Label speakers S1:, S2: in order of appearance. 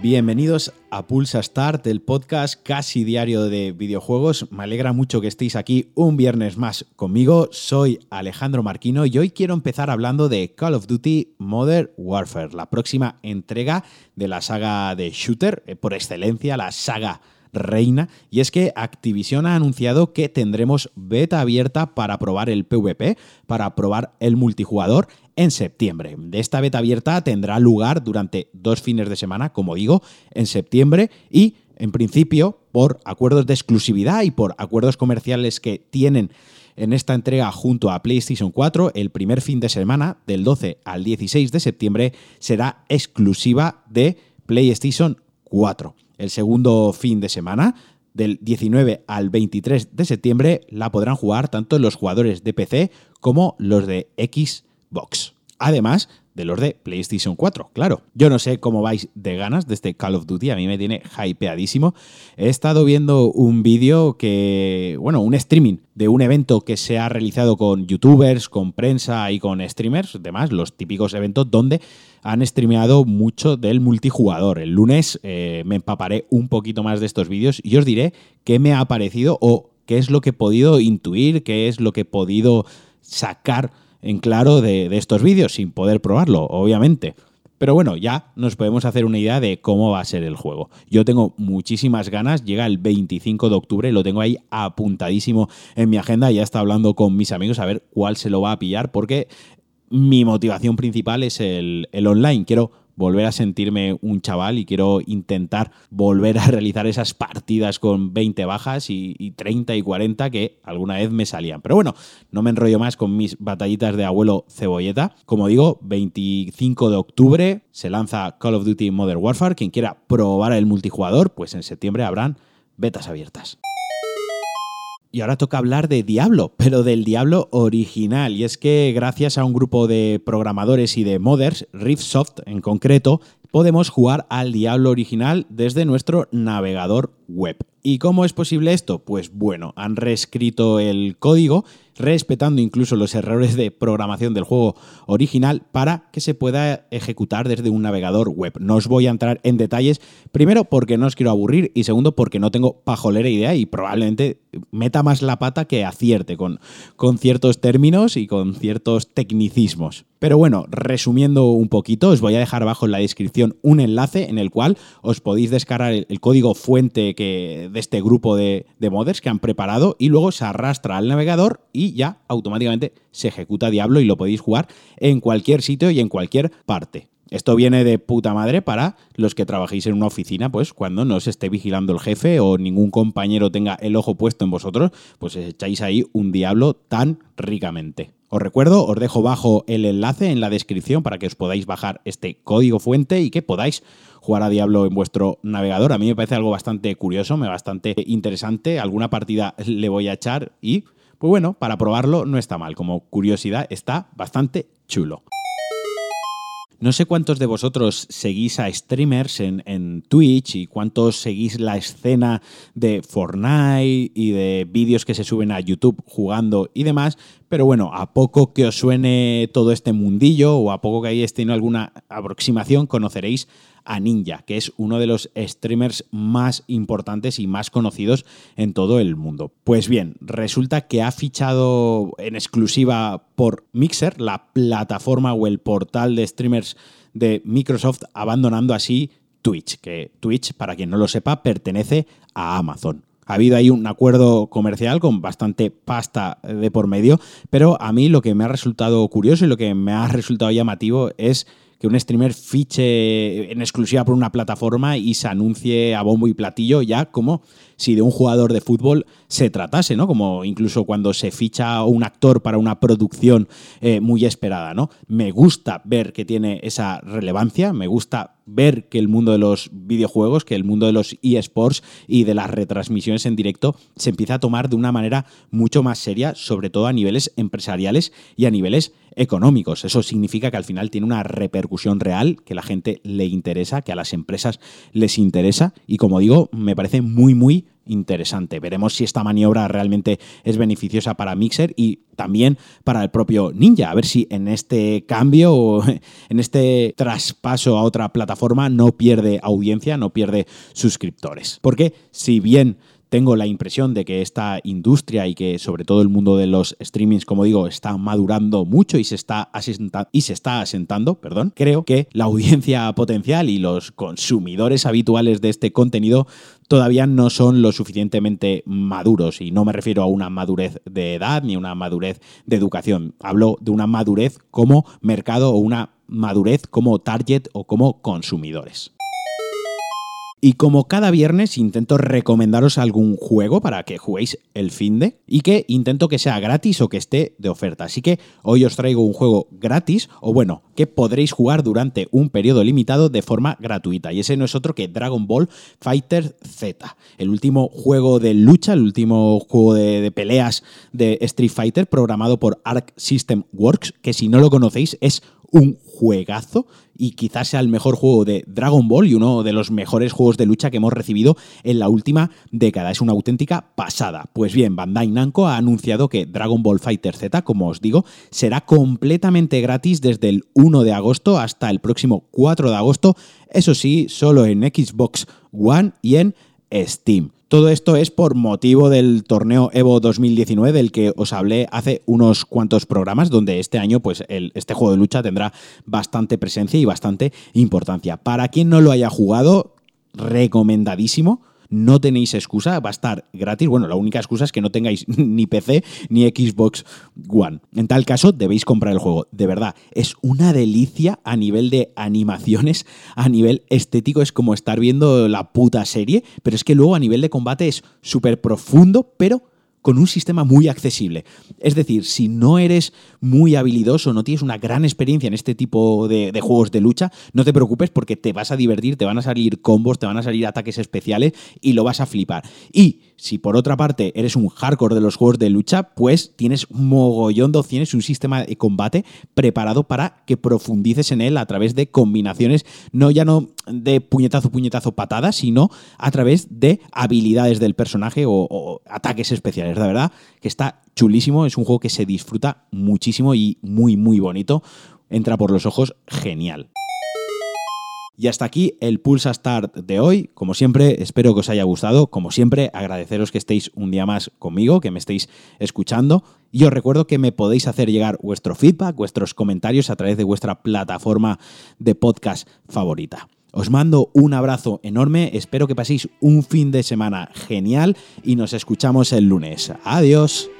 S1: Bienvenidos a Pulsa Start, el podcast casi diario de videojuegos. Me alegra mucho que estéis aquí un viernes más conmigo. Soy Alejandro Marquino y hoy quiero empezar hablando de Call of Duty Modern Warfare, la próxima entrega de la saga de Shooter, eh, por excelencia, la saga reina, y es que Activision ha anunciado que tendremos beta abierta para probar el PvP, para probar el multijugador en septiembre. De esta beta abierta tendrá lugar durante dos fines de semana, como digo, en septiembre y en principio por acuerdos de exclusividad y por acuerdos comerciales que tienen en esta entrega junto a PlayStation 4, el primer fin de semana, del 12 al 16 de septiembre, será exclusiva de PlayStation 4. El segundo fin de semana, del 19 al 23 de septiembre, la podrán jugar tanto los jugadores de PC como los de Xbox. Además de los de PlayStation 4, claro. Yo no sé cómo vais de ganas de este Call of Duty, a mí me tiene hypeadísimo. He estado viendo un vídeo que, bueno, un streaming de un evento que se ha realizado con youtubers, con prensa y con streamers, demás, los típicos eventos donde han streameado mucho del multijugador. El lunes eh, me empaparé un poquito más de estos vídeos y os diré qué me ha parecido o qué es lo que he podido intuir, qué es lo que he podido sacar en claro de, estos vídeos, sin poder probarlo, obviamente. Pero bueno, ya nos podemos hacer una idea de cómo va a ser el juego. Yo tengo muchísimas ganas, llega el 25 de octubre, lo tengo ahí apuntadísimo en mi agenda, ya está hablando con mis amigos a ver cuál se lo va a pillar, porque mi motivación principal es el, el online. Quiero volver a sentirme un chaval y quiero intentar volver a realizar esas partidas con 20 bajas y, 30 y 40 que alguna vez me salían. Pero bueno, no me enrollo más con mis batallitas de abuelo cebolleta. Como digo, 25 de octubre se lanza Call of Duty Modern Warfare. Quien quiera probar el multijugador, pues en septiembre habrán betas abiertas. Y ahora toca hablar de Diablo, pero del Diablo original. Y es que gracias a un grupo de programadores y de modders, Riftsoft en concreto, podemos jugar al Diablo original desde nuestro navegador web. ¿Y cómo es posible esto? Pues bueno, han reescrito el código respetando incluso los errores de programación del juego original para que se pueda ejecutar desde un navegador web. No os voy a entrar en detalles, primero porque no os quiero aburrir y segundo porque no tengo pajolera idea y probablemente meta más la pata que acierte con, con ciertos términos y con ciertos tecnicismos. Pero bueno, resumiendo un poquito, os voy a dejar abajo en la descripción un enlace en el cual os podéis descargar el, código fuente que, de este grupo de, de que han preparado y luego se arrastra al navegador y ya automáticamente se ejecuta Diablo y lo podéis jugar en cualquier sitio y en cualquier parte. Esto viene de puta madre para los que trabajéis en una oficina, pues cuando no os esté vigilando el jefe o ningún compañero tenga el ojo puesto en vosotros, pues echáis ahí un diablo tan ricamente. Os recuerdo, os dejo bajo el enlace en la descripción para que os podáis bajar este código fuente y que podáis jugar a Diablo en vuestro navegador. A mí me parece algo bastante curioso, bastante interesante. Alguna partida le voy a echar y, pues bueno, para probarlo no está mal. Como curiosidad, está bastante chulo. No sé cuántos de vosotros seguís a streamers en, Twitch y cuántos seguís la escena de Fortnite y de vídeos que se suben a YouTube jugando y demás, pero bueno, a poco que os suene todo este mundillo o a poco que hayáis tenido alguna aproximación, conoceréis a Ninja, que es uno de los streamers más importantes y más conocidos en todo el mundo. Pues bien, resulta que ha fichado en exclusiva por Mixer, la plataforma o el portal de streamers de Microsoft, abandonando así Twitch, que Twitch, para quien no lo sepa, pertenece a Amazon. Ha habido ahí un acuerdo comercial con bastante pasta de por medio, pero a mí lo que me ha resultado curioso y lo que me ha resultado llamativo es que un streamer fiche en exclusiva por una plataforma y se anuncie a bombo y platillo ya como si de un jugador de fútbol se tratase, ¿no? Como incluso cuando se ficha un actor para una producción eh, muy esperada, ¿no? Me gusta ver que tiene esa relevancia, me gusta ver que el mundo de los videojuegos, que el mundo de los eSports y de las retransmisiones en directo se empieza a tomar de una manera mucho más seria, sobre todo a niveles empresariales y a niveles económicos. Eso significa que al final tiene una repercusión real, que la gente le interesa, que a las empresas les interesa y como digo, me parece muy, muy interesante. Veremos si esta maniobra realmente es beneficiosa para Mixer y también para el propio Ninja. A ver si en este cambio o en este traspaso a otra plataforma no pierde audiencia, no pierde suscriptores. Porque si bien tengo la impresión de que esta industria y que sobre todo el mundo de los streamings, como digo, está madurando mucho y se está, y se está asentando, perdón, creo que la audiencia potencial y los consumidores habituales de este contenido todavía no son lo suficientemente maduros y no me refiero a una madurez de edad ni una madurez de educación, hablo de una madurez como mercado o una madurez como target o como consumidores. Y como cada viernes intento recomendaros algún juego para que juguéis el fin de y que intento que sea gratis o que esté de oferta. Así que hoy os traigo un juego gratis o bueno, que podréis jugar durante un periodo limitado de forma gratuita. Y ese no es otro que Dragon Ball Fighter Z, el último juego de lucha, el último juego de, de peleas de Street Fighter programado por Arc System Works, que si no lo conocéis es un juegazo y quizás sea el mejor juego de Dragon Ball y uno de los mejores juegos de lucha que hemos recibido en la última década. Es una auténtica pasada. Pues bien, Bandai Namco ha anunciado que Dragon Ball Fighter Z, como os digo, será completamente gratis desde el 1 de agosto hasta el próximo 4 de agosto. Eso sí, solo en Xbox One y en Steam. Todo esto es por motivo del torneo Evo 2019 del que os hablé hace unos cuantos programas, donde este año pues este juego de lucha tendrá bastante presencia y bastante importancia. Para quien no lo haya jugado, recomendadísimo no tenéis excusa, va a estar gratis. Bueno, la única excusa es que no tengáis ni PC ni Xbox One. En tal caso, debéis comprar el juego. De verdad, es una delicia a nivel de animaciones, a nivel estético, es como estar viendo la puta serie, pero es que luego a nivel de combate es súper profundo, pero con un sistema muy accesible. Es decir, si no eres muy habilidoso, no tienes una gran experiencia en este tipo de, juegos de lucha, no te preocupes porque te vas a divertir, te van a salir combos, te van a salir ataques especiales y lo vas a flipar. Y si por otra parte eres un hardcore de los juegos de lucha, pues tienes un mogollón de opciones, un sistema de combate preparado para que profundices en él a través de combinaciones, no ya no de puñetazo, puñetazo, patada, sino a través de habilidades del personaje o, ataques especiales. La verdad que está chulísimo, es un juego que se disfruta muchísimo y muy, muy bonito. Entra por los ojos genial. Y hasta aquí el Pulsa Start de hoy. Como siempre, espero que os haya gustado. Como siempre, agradeceros que estéis un día más conmigo, que me estéis escuchando. Y os recuerdo que me podéis hacer llegar vuestro feedback, vuestros comentarios a través de vuestra plataforma de podcast favorita. Os mando un abrazo enorme, espero que paséis un fin de semana genial y nos escuchamos el lunes. Adiós.